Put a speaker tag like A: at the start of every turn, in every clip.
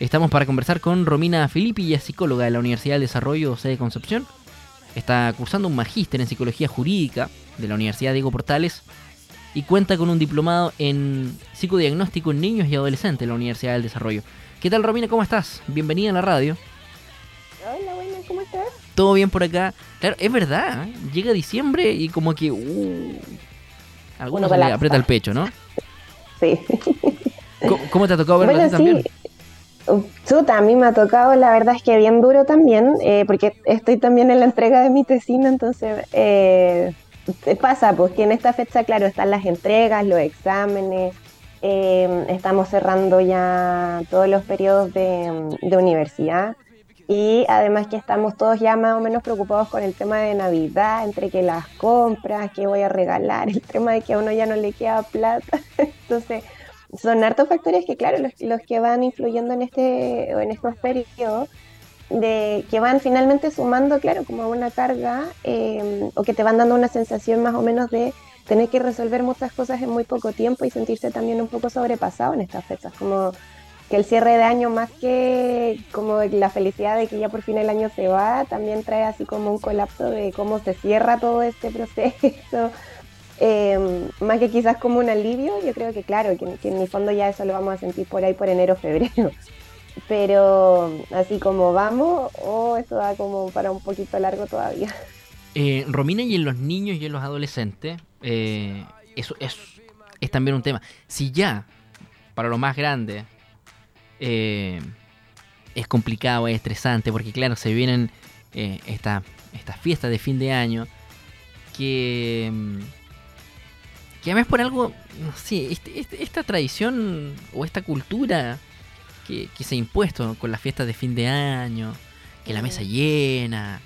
A: Estamos para conversar con Romina Filippi, ella es psicóloga de la Universidad del Desarrollo de Concepción. Está cursando un magíster en psicología jurídica de la Universidad Diego Portales y cuenta con un diplomado en psicodiagnóstico en niños y adolescentes de la Universidad del Desarrollo. ¿Qué tal, Romina? ¿Cómo estás? Bienvenida a la radio.
B: Hola, buena, ¿cómo estás?
A: Todo bien por acá. Claro, es verdad, ¿eh? llega diciembre y como que... Uh, algunos se le aprieta el pecho, ¿no?
B: Sí.
A: ¿Cómo, te ha tocado verlo bueno, también?
B: Chuta, a mí me ha tocado, la verdad es que bien duro también, eh, porque estoy también en la entrega de mi tesina, entonces eh, pasa, pues que en esta fecha, claro, están las entregas, los exámenes, eh, estamos cerrando ya todos los periodos de, de, universidad y además que estamos todos ya más o menos preocupados con el tema de Navidad, entre que las compras, que voy a regalar, el tema de que a uno ya no le queda plata, entonces son hartos factores que, claro, los, que van influyendo en, este, en estos periodos, de, que van finalmente sumando, claro, como una carga, em, o que te van dando una sensación más o menos de tener que resolver muchas cosas en muy poco tiempo y sentirse también un poco sobrepasado en estas fechas, como que el cierre de año más que como la felicidad de que ya por fin el año se va, también trae así como un colapso de cómo se cierra todo este proceso, Em, más que quizás como un alivio, yo creo que claro, que, en mi fondo ya eso lo vamos a sentir por ahí por enero, febrero. Pero así como vamos, o oh, esto va como para un poquito largo todavía.
A: Eh, Romina, y en los niños y en los adolescentes, eh, eso es, también un tema. Si ya, para los más grandes, eh, es complicado, es estresante, porque claro, se vienen estas fiestas de fin de año que que además por algo, no sé, este, este, esta tradición o esta cultura que, se ha impuesto con las fiestas de fin de año, que la mesa llena,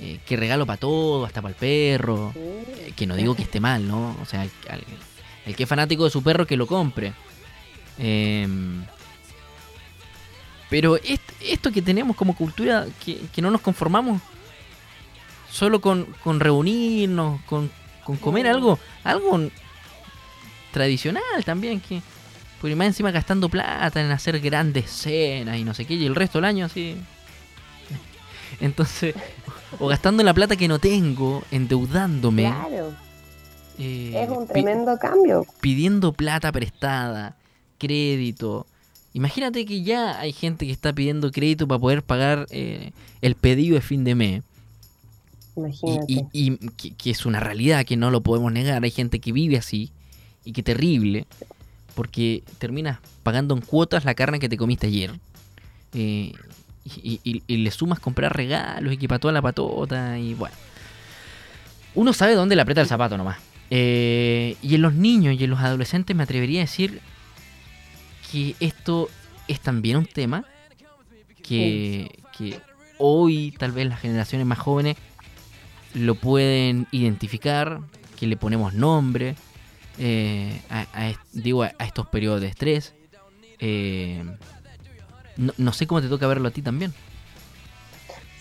A: eh, que regalo para todo, hasta para el perro, eh, que no digo que esté mal, ¿no? O sea, el, que es fanático de su perro que lo compre. Em, pero esto que tenemos como cultura, que, no nos conformamos solo con, reunirnos, con, con comer algo, algo tradicional también, que por más encima gastando plata en hacer grandes cenas y no sé qué, y el resto del año así. Entonces, o gastando la plata que no tengo, endeudándome.
B: Claro. Eh, es un tremendo cambio.
A: Pidiendo plata prestada, crédito. Imagínate que ya hay gente que está pidiendo crédito para poder pagar eh, el pedido de fin de mes.
B: Imagínate.
A: Y, que, es una realidad que no lo podemos negar. Hay gente que vive así. Y qué terrible, porque terminas pagando en cuotas la carne que te comiste ayer. Eh, y, le sumas comprar regalos y que toda la patota y bueno. Uno sabe dónde le aprieta el zapato nomás. Eh, y en los niños y en los adolescentes me atrevería a decir que esto es también un tema que, que hoy tal vez las generaciones más jóvenes lo pueden identificar, que le ponemos nombre, eh, a, digo, a, estos periodos de estrés. Eh, no, sé cómo te toca verlo a ti también.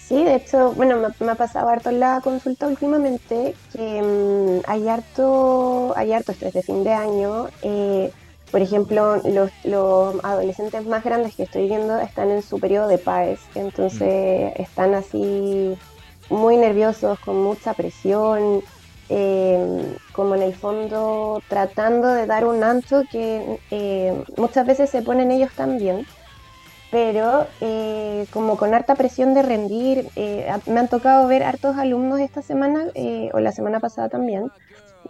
B: Sí, de hecho, bueno, me, ha pasado harto en la consulta últimamente que mm, hay, harto, hay harto estrés de fin de año. Eh, por ejemplo, los, los, adolescentes más grandes que estoy viendo están en su periodo de PAES, entonces mm. están así muy nerviosos, con mucha presión, eh, como en el fondo tratando de dar un ancho que eh, muchas veces se ponen ellos también, pero eh, como con harta presión de rendir, me han tocado ver hartos alumnos esta semana, o la semana pasada también,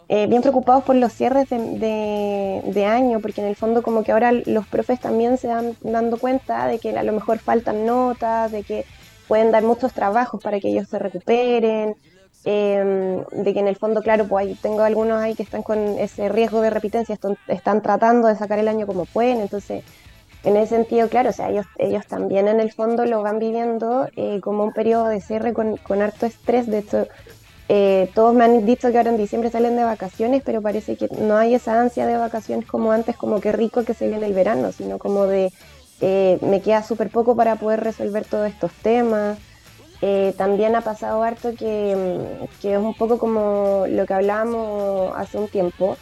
B: bien preocupados por los cierres de, de, año, porque en el fondo como que ahora los profes también se dan dando cuenta de que a lo mejor faltan notas, de que pueden dar muchos trabajos para que ellos se recuperen, Em, de que en el fondo, claro, pues tengo algunos ahí que están con ese riesgo de repitencia, están, tratando de sacar el año como pueden, entonces en ese sentido, claro, o sea, ellos, ellos también en el fondo lo van viviendo eh, como un periodo de cierre con, con harto estrés, de hecho, eh, todos me han dicho que ahora en diciembre salen de vacaciones, pero parece que no hay esa ansia de vacaciones como antes, como que rico que se viene el verano, sino como de eh, me queda súper poco para poder resolver todos estos temas. Eh, también ha pasado harto que, mm, que, es un poco como lo que hablábamos hace un tiempo,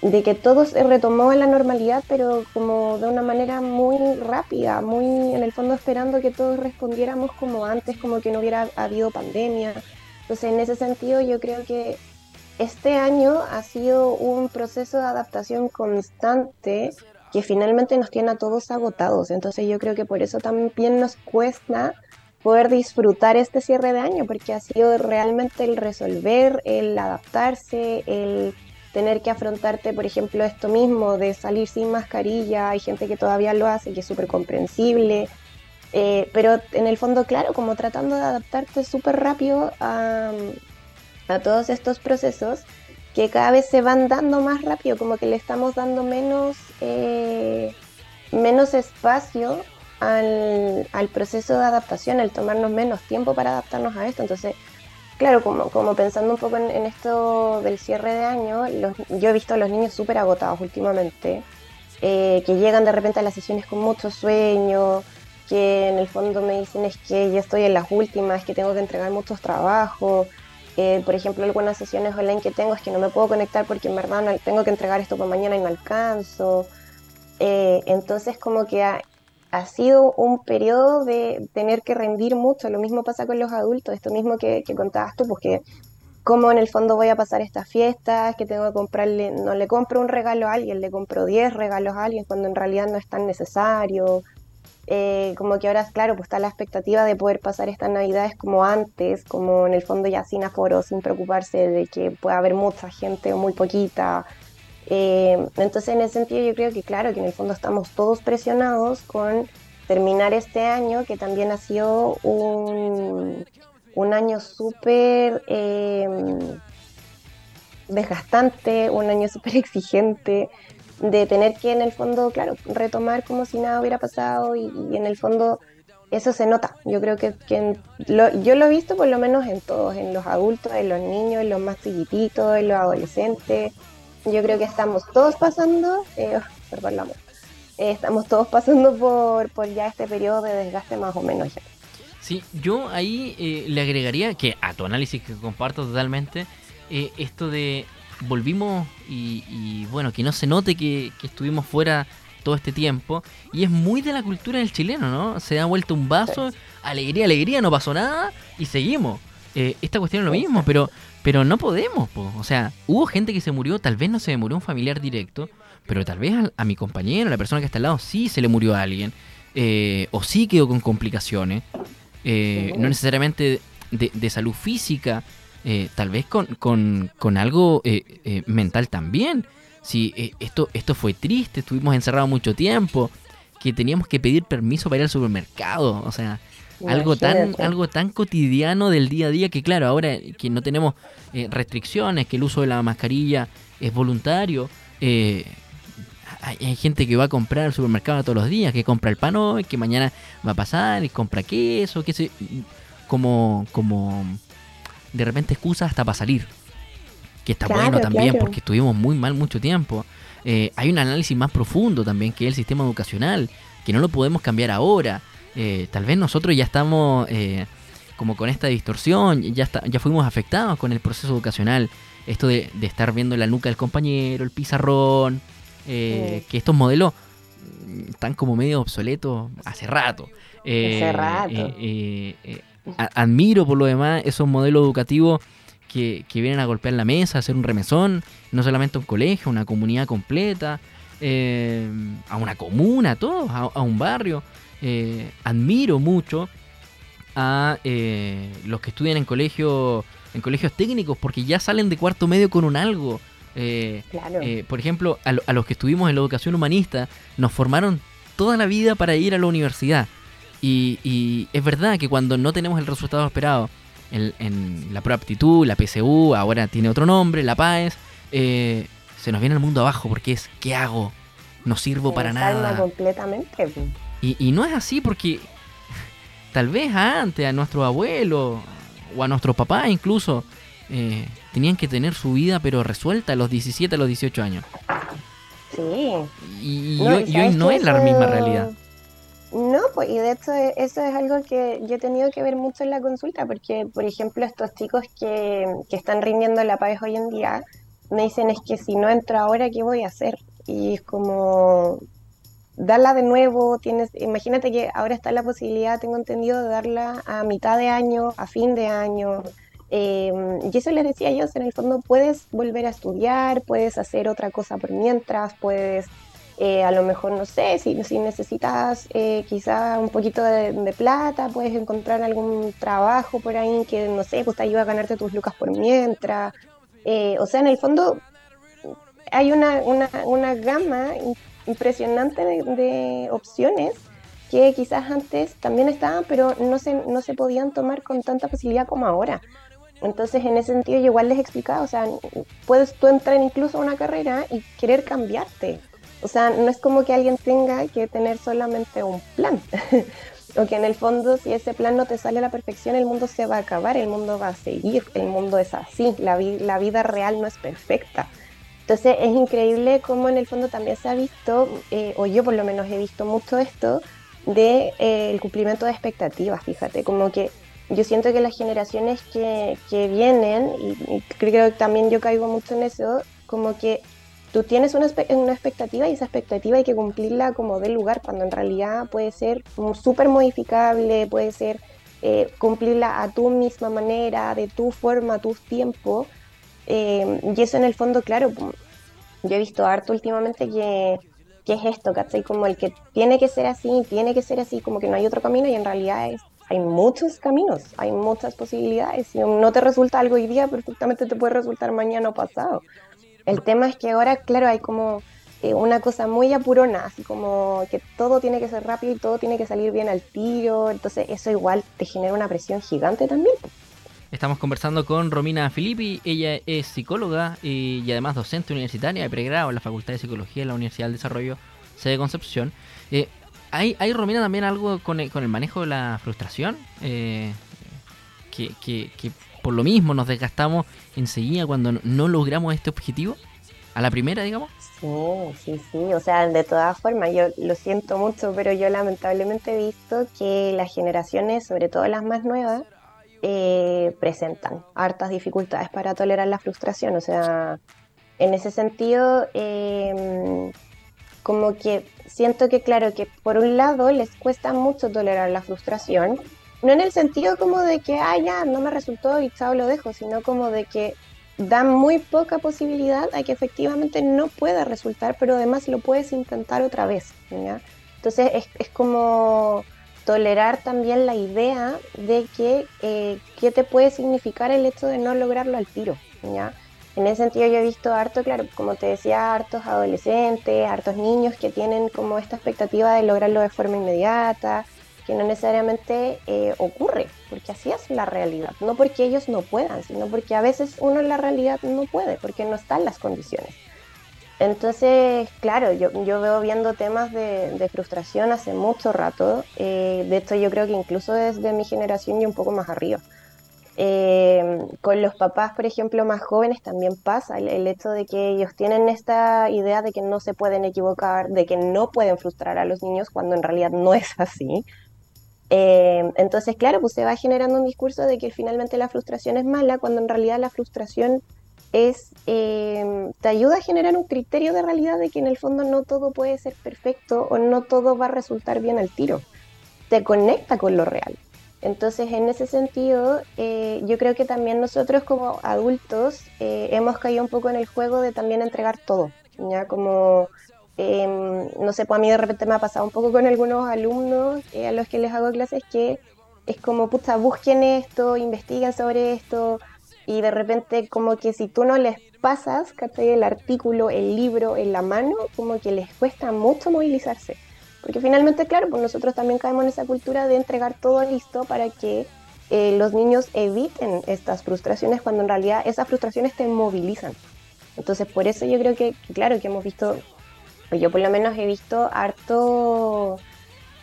B: de que todo se retomó en la normalidad, pero como de una manera muy rápida, muy en el fondo esperando que todos respondiéramos como antes, como que no hubiera habido pandemia. Entonces, en ese sentido, yo creo que este año ha sido un proceso de adaptación constante que finalmente nos tiene a todos agotados. Entonces, yo creo que por eso también nos cuesta poder disfrutar este cierre de año, porque ha sido realmente el resolver, el adaptarse, el tener que afrontarte, por ejemplo, esto mismo de salir sin mascarilla, hay gente que todavía lo hace, que es súper comprensible, eh, pero en el fondo, claro, como tratando de adaptarte súper rápido a, todos estos procesos que cada vez se van dando más rápido, como que le estamos dando menos, eh, menos espacio al, al, proceso de adaptación, al tomarnos menos tiempo para adaptarnos a esto. Entonces, Claro, como, como pensando un poco en, esto del cierre de año, yo he visto a los niños súper agotados últimamente, eh, que llegan de repente a las sesiones con mucho sueño, que en el fondo me dicen es que ya estoy en las últimas, que tengo que entregar muchos trabajos. Eh, por ejemplo, algunas sesiones online que tengo es que no me puedo conectar porque en verdad no, tengo que entregar esto para mañana y no alcanzo. Eh, entonces como que ha sido un periodo de tener que rendir mucho. Lo mismo pasa con los adultos, esto mismo que, contabas tú, porque cómo en el fondo voy a pasar estas fiestas, que tengo que comprarle, no le compro un regalo a alguien, le compro 10 regalos a alguien cuando en realidad no es tan necesario. Eh, como que ahora, claro, pues está la expectativa de poder pasar estas navidades como antes, como en el fondo ya sin aforo, sin preocuparse de que pueda haber mucha gente o muy poquita, eh, entonces, en ese sentido, yo creo que, claro, que en el fondo estamos todos presionados con terminar este año, que también ha sido un, año súper em, desgastante, un año súper exigente, de tener que, en el fondo, claro, retomar como si nada hubiera pasado y, en el fondo eso se nota. Yo creo que, yo lo he visto por lo menos en todos, en los adultos, en los niños, en los más chiquititos, en los adolescentes yo creo que estamos todos pasando, eh, perdón la eh, estamos todos pasando por, por ya este periodo de desgaste más o menos ya.
A: Sí, yo ahí eh, le agregaría que a tu análisis que comparto totalmente, eh, esto de volvimos y, bueno, que no se note que, estuvimos fuera todo este tiempo. Y es muy de la cultura del chileno, ¿no? Se da vuelta un vaso, alegría, alegría, no pasó nada y seguimos. Esta cuestión es lo mismo, pero pero no podemos, o sea, hubo gente que se murió, tal vez no se le murió un familiar directo, pero tal vez a, mi compañero, a la persona que está al lado, sí se le murió a alguien, eh, o sí quedó con complicaciones, eh, no necesariamente de, salud física, eh, tal vez con, con, algo mental también. Si esto, esto fue triste, estuvimos encerrados mucho tiempo, que teníamos que pedir permiso para ir al supermercado, o sea, algo tan, algo tan cotidiano del día a día que claro, ahora que no tenemos eh, restricciones, que el uso de la mascarilla es voluntario, eh, hay, gente que va a comprar al supermercado todos los días, que compra el pan hoy, que mañana va a pasar y compra queso, que se, como, como de repente excusa hasta para salir. Que está bueno también porque estuvimos muy mal mucho tiempo. Eh, hay un análisis más profundo también que es el sistema educacional, que no lo podemos cambiar ahora. Eh, tal vez nosotros ya estamos eh, como con esta distorsión, ya, ya fuimos afectados con el proceso educacional, esto de, estar viendo la nuca del compañero, el pizarrón, eh, que estos modelos mm, están como medio obsoletos hace rato. hace rato. admiro por lo demás esos modelos educativos que, vienen a golpear la mesa, a hacer un remesón, no solamente a un colegio, una comunidad completa, a una comuna, a todos, a un barrio. Eh, admiro mucho a eh, los que estudian en colegio en colegios técnicos porque ya salen de cuarto medio con un algo. Eh, por ejemplo, a, los que estuvimos en la educación humanista nos formaron toda la vida para ir a la universidad. Y, es verdad que cuando no tenemos el resultado esperado en, la prueba aptitud, la PSU, ahora tiene otro nombre, la PAES, se nos viene el mundo abajo porque es ¿qué hago? No sirvo para nada.
B: completamente.
A: Y, no es así porque tal vez antes a nuestros abuelos o a nuestros papás incluso eh, tenían que tener su vida pero resuelta a los 17, a los 18 años.
B: Sí.
A: Y, hoy, no es la misma realidad.
B: No, pues y de hecho e, eso es algo que yo he tenido que ver mucho en la consulta, porque por ejemplo estos chicos que, que están rindiendo la PAES hoy en día, me dicen es que si no entro ahora, ¿qué voy a hacer? Y es como, darla de nuevo, tienes, imagínate que ahora está la posibilidad, tengo entendido, de darla a mitad de año, a fin de año. Em, y eso les decía yo, en el fondo puedes volver a estudiar, puedes hacer otra cosa por mientras, puedes eh, a lo mejor, no sé, si, si necesitas eh, quizá un poquito de, plata, puedes encontrar algún trabajo por ahí que, no sé, pues te ayuda a ganarte tus lucas por mientras. Eh, o sea, en el fondo hay una, una, una gama impresionante de, opciones que quizás antes también estaban, pero no se, no se podían tomar con tanta facilidad como ahora. Entonces, en ese sentido, igual les explicaba, o sea, puedes tú entrar incluso a una carrera y querer cambiarte. O sea, no es como que alguien tenga que tener solamente un plan. o que en el fondo, si ese plan no te sale a la perfección, el mundo se va a acabar, el mundo va a seguir, el mundo es así, la, la vida real no es perfecta. Entonces es increíble cómo en el fondo también se ha visto, eh, o yo por lo menos he visto mucho esto, de eh, el cumplimiento de expectativas, fíjate, como que yo siento que las generaciones que, que vienen, y, creo que también yo caigo mucho en eso, como que tú tienes una, una expectativa y esa expectativa hay que cumplirla como de lugar, cuando en realidad puede ser súper modificable, puede ser eh, cumplirla a tu misma manera, de tu forma, a tu tiempo. Eh, y eso en el fondo, claro, yo he visto harto últimamente que, que es esto, ¿cachai? Como el que tiene que ser así, tiene que ser así, como que no hay otro camino y en realidad es, hay muchos caminos, hay muchas posibilidades. Si no te resulta algo hoy día, perfectamente te puede resultar mañana o pasado. El tema es que ahora, claro, hay como eh, una cosa muy apurona, así como que todo tiene que ser rápido y todo tiene que salir bien al tiro, entonces eso igual te genera una presión gigante también.
A: Estamos conversando con Romina Filippi, ella es psicóloga y, además docente universitaria de pregrado en la Facultad de Psicología de la Universidad del Desarrollo sede Concepción. Eh, ¿hay, ¿hay, Romina, también algo con el, con el manejo de la frustración? Eh, que, que, que, por lo mismo nos desgastamos enseguida cuando no logramos este objetivo? ¿A la primera, digamos?
B: Sí, sí, sí. O sea, de todas formas, yo lo siento mucho, pero yo lamentablemente he visto que las generaciones, sobre todo las más nuevas, eh, presentan hartas dificultades para tolerar la frustración. O sea, en ese sentido, em, como que siento que, claro, que por un lado les cuesta mucho tolerar la frustración, no en el sentido como de que, ah, ya, no me resultó y chao, lo dejo, sino como de que dan muy poca posibilidad a que efectivamente no pueda resultar, pero además lo puedes intentar otra vez. Entonces es, es como tolerar también la idea de que eh, qué te puede significar el hecho de no lograrlo al tiro, ¿ya? En ese sentido yo he visto harto, claro, como te decía, hartos adolescentes, hartos niños que tienen como esta expectativa de lograrlo de forma inmediata, que no necesariamente eh, ocurre, porque así es la realidad, no porque ellos no puedan, sino porque a veces uno en la realidad no puede, porque no están las condiciones. Entonces, claro, yo, yo veo viendo temas de, frustración hace mucho rato. Eh, de hecho, yo creo que incluso desde mi generación y un poco más arriba. Eh, con los papás, por ejemplo, más jóvenes también pasa el, hecho de que ellos tienen esta idea de que no se pueden equivocar, de que no pueden frustrar a los niños cuando en realidad no es así. Eh, entonces, claro, pues se va generando un discurso de que finalmente la frustración es mala cuando en realidad la frustración es, eh, te ayuda a generar un criterio de realidad de que en el fondo no todo puede ser perfecto o no todo va a resultar bien al tiro. Te conecta con lo real. Entonces, en ese sentido, eh, yo creo que también nosotros como adultos eh, hemos caído un poco en el juego de también entregar todo. Ya como, em, no sé, pues a mí de repente me ha pasado un poco con algunos alumnos a los que les hago clases que es como, puta, busquen esto, investiguen sobre esto, y de repente como que si tú no les pasas, ¿cachai? El artículo, el libro en la mano, como que les cuesta mucho movilizarse. Porque finalmente, claro, pues nosotros también caemos en esa cultura de entregar todo listo para que eh, los niños eviten estas frustraciones cuando en realidad esas frustraciones te movilizan. Entonces, por eso yo creo que, claro, que hemos visto, yo por lo menos he visto harto,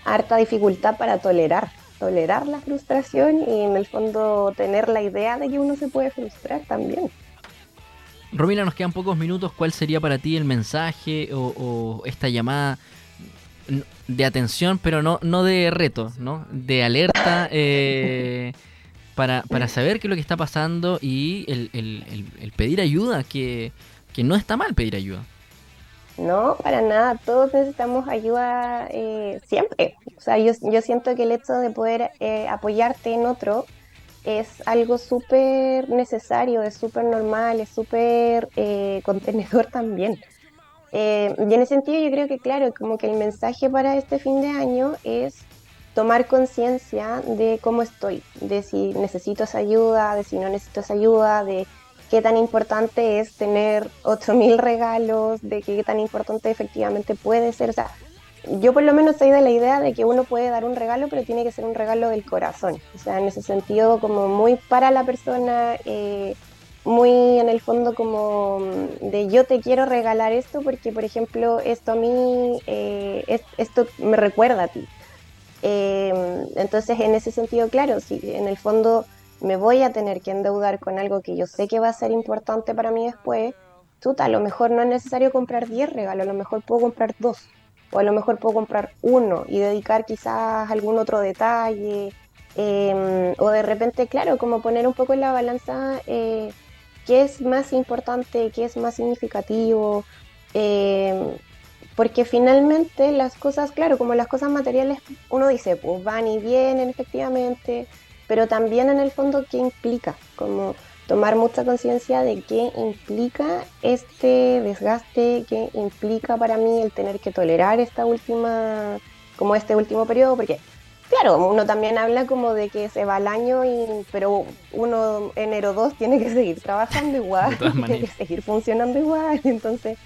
B: harta dificultad para tolerar tolerar la frustración y en el fondo tener la idea de que uno se puede frustrar también.
A: Romina, nos quedan pocos minutos. ¿Cuál sería para ti el mensaje o, esta llamada de atención, pero no, no de reto, ¿no? De alerta eh, para, saber qué es lo que está pasando y el, pedir ayuda, que que no está mal pedir ayuda.
B: No, para nada, todos necesitamos ayuda eh, siempre. O sea, yo, yo, siento que el hecho de poder eh, apoyarte en otro es algo súper necesario, es súper normal, es súper eh, contenedor también. y en ese sentido yo creo que, claro, como que el mensaje para este fin de año es tomar conciencia de cómo estoy, de si necesito esa ayuda, de si no necesito esa ayuda, de qué tan importante es tener 8.000 regalos, de qué tan importante efectivamente puede ser. O sea, yo por lo menos soy de la idea de que uno puede dar un regalo, pero tiene que ser un regalo del corazón. O sea, en ese sentido, como muy para la persona, eh, muy en el fondo como de yo te quiero regalar esto porque, por ejemplo, esto a mí, eh, esto me recuerda a ti. Eh, entonces, en ese sentido, claro, si en el fondo me voy a tener que endeudar con algo que yo sé que va a ser importante para mí después, chuta, a lo mejor no es necesario comprar 10 regalos, a lo mejor puedo comprar dos, o a lo mejor puedo comprar uno y dedicar quizás algún otro detalle, em, o de repente, claro, como poner un poco en la balanza eh, qué es más importante, qué es más significativo, em, porque finalmente las cosas, claro, como las cosas materiales, uno dice, pues van y vienen efectivamente, pero también en el fondo qué implica, como tomar mucha conciencia de qué implica este desgaste, qué implica para mí el tener que tolerar esta última, como este último periodo, porque claro, uno también habla como de que se va el año, y, pero uno enero 2 tiene que seguir trabajando igual, tiene que seguir funcionando igual, entonces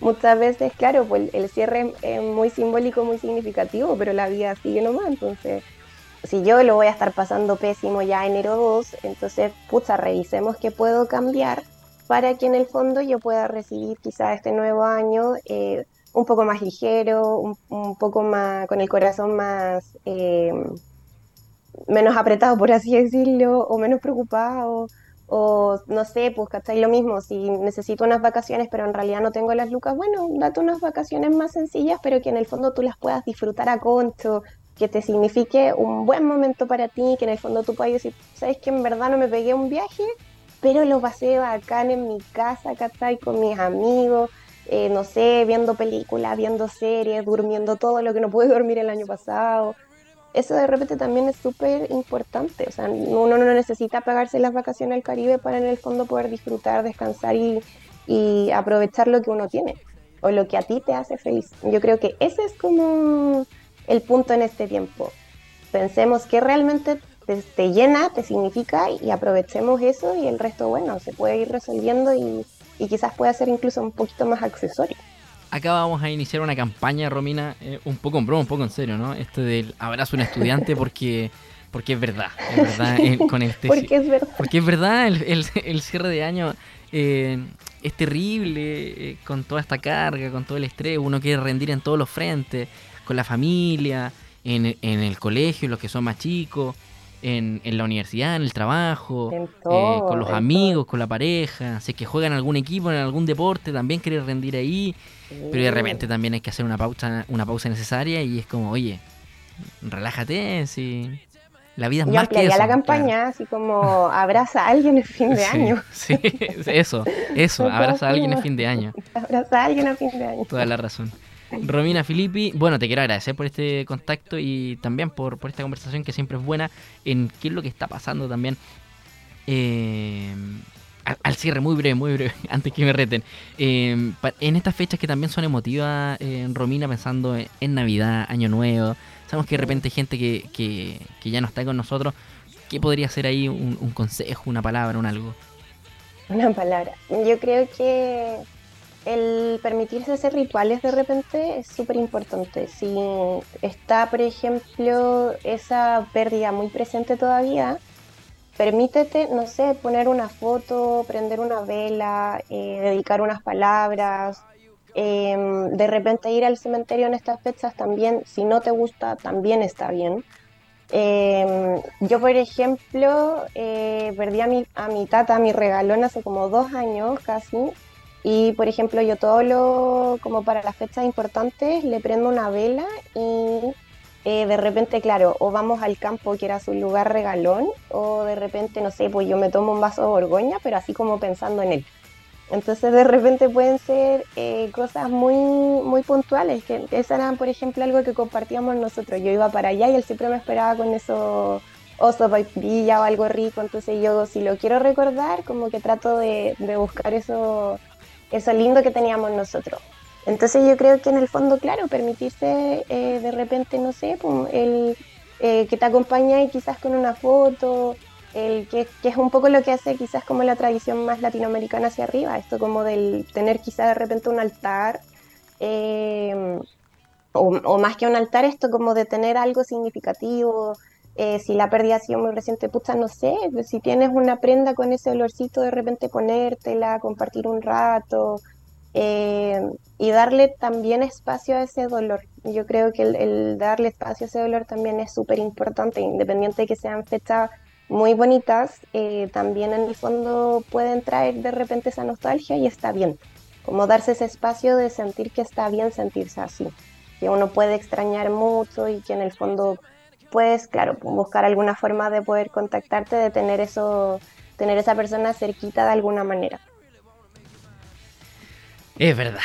B: muchas veces, claro, pues el cierre es muy simbólico, muy significativo, pero la vida sigue nomás, entonces si yo lo voy a estar pasando pésimo ya enero 2, entonces, pucha, revisemos qué puedo cambiar para que en el fondo yo pueda recibir quizá este nuevo año eh, un poco más ligero, un, poco más, con el corazón más, eh, menos apretado, por así decirlo, o menos preocupado, o no sé, pues, ¿cachai? Lo mismo, si necesito unas vacaciones, pero en realidad no tengo las lucas, bueno, date unas vacaciones más sencillas, pero que en el fondo tú las puedas disfrutar a concho, que te signifique un buen momento para ti, que en el fondo tú puedas decir, sabes que en verdad no me pegué un viaje, pero lo pasé bacán en mi casa, ¿cachai? Con mis amigos, eh, no sé, viendo películas, viendo series, durmiendo todo lo que no pude dormir el año pasado. Eso de repente también es súper importante, o sea, uno no necesita pagarse las vacaciones al Caribe para en el fondo poder disfrutar, descansar y, aprovechar lo que uno tiene o lo que a ti te hace feliz. Yo creo que ese es como el punto en este tiempo. Pensemos que realmente te, llena, te significa y aprovechemos eso y el resto, bueno, se puede ir resolviendo y, quizás pueda ser incluso un poquito más accesorio.
A: Acá vamos a iniciar una campaña, Romina, eh, un poco en broma, un poco en serio, ¿no? Este del abrazo a un estudiante porque porque es verdad, es verdad, eh, con este,
B: porque es verdad.
A: Porque es verdad, el, cierre de año eh, es terrible, con toda esta carga, con todo el estrés, uno quiere rendir en todos los frentes, con la familia, en, el colegio, los que son más chicos, en, la universidad, en el trabajo, eh, con los amigos, con la pareja, si es que juegan algún equipo, en algún deporte, también querer rendir ahí, pero de repente también hay que hacer una pausa, una pausa necesaria y es como, oye, relájate, si la vida es más que eso.
B: la campaña, así como abraza a alguien en fin de año.
A: Sí, eso, eso, abraza a alguien en fin de año.
B: Abraza a alguien en fin de año.
A: Toda la razón. Romina Filippi, bueno, te quiero agradecer por este contacto y también por, esta conversación que siempre es buena en qué es lo que está pasando también. Eh, al, cierre, muy breve, muy breve, antes que me reten. Eh, en estas fechas que también son emotivas, eh, Romina, pensando en, Navidad, Año Nuevo, sabemos que de repente hay gente que, que, ya no está con nosotros. ¿Qué podría ser ahí un, un consejo, una palabra, un algo?
B: Una palabra. Yo creo que el permitirse hacer rituales de repente es súper importante. Si está, por ejemplo, esa pérdida muy presente todavía, permítete, no sé, poner una foto, prender una vela, eh, dedicar unas palabras. Em, de repente ir al cementerio en estas fechas también, si no te gusta, también está bien. Em, yo, por ejemplo, eh, perdí a mi, a mi tata, mi regalón, hace como dos años casi, y por ejemplo, yo todo lo, como para las fechas importantes, le prendo una vela y eh, de repente, claro, o vamos al campo que era su lugar regalón, o de repente, no sé, pues yo me tomo un vaso de borgoña, pero así como pensando en él. Entonces de repente pueden ser eh, cosas muy, muy puntuales, que esa era por ejemplo algo que compartíamos nosotros. Yo iba para allá y él siempre me esperaba con eso oso vaipilla o algo rico, entonces yo si lo quiero recordar, como que trato de, buscar eso, eso lindo que teníamos nosotros. Entonces yo creo que en el fondo, claro, permitirse eh, de repente, no sé, el eh, que te acompaña y quizás con una foto, el que, es un poco lo que hace quizás como la tradición más latinoamericana hacia arriba, esto como del tener quizás de repente un altar, eh, o, más que un altar, esto como de tener algo significativo, eh, si la pérdida ha sido muy reciente, pucha, no sé, pues, si tienes una prenda con ese olorcito, de repente ponértela, compartir un rato eh, y darle también espacio a ese dolor. Yo creo que el, darle espacio a ese dolor también es súper importante, independiente de que sean fechas muy bonitas, eh, también en el fondo pueden traer de repente esa nostalgia y está bien, como darse ese espacio de sentir que está bien sentirse así, que uno puede extrañar mucho y que en el fondo puedes, claro, buscar alguna forma de poder contactarte, de tener eso, tener esa persona cerquita de alguna manera.
A: Es verdad,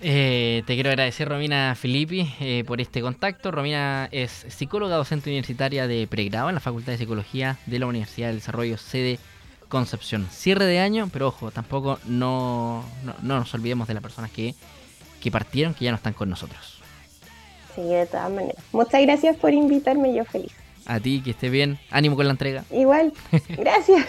A: eh, te quiero agradecer, Romina Filippi, eh, por este contacto. Romina es psicóloga docente universitaria de pregrado en la Facultad de Psicología de la Universidad del Desarrollo, sede Concepción. Cierre de año, pero ojo, tampoco no, nos olvidemos de las personas que, que partieron, que ya no están con nosotros.
B: Sí, de todas maneras. Muchas gracias por invitarme, yo feliz.
A: A ti, que esté bien. Ánimo con la entrega.
B: Igual, gracias.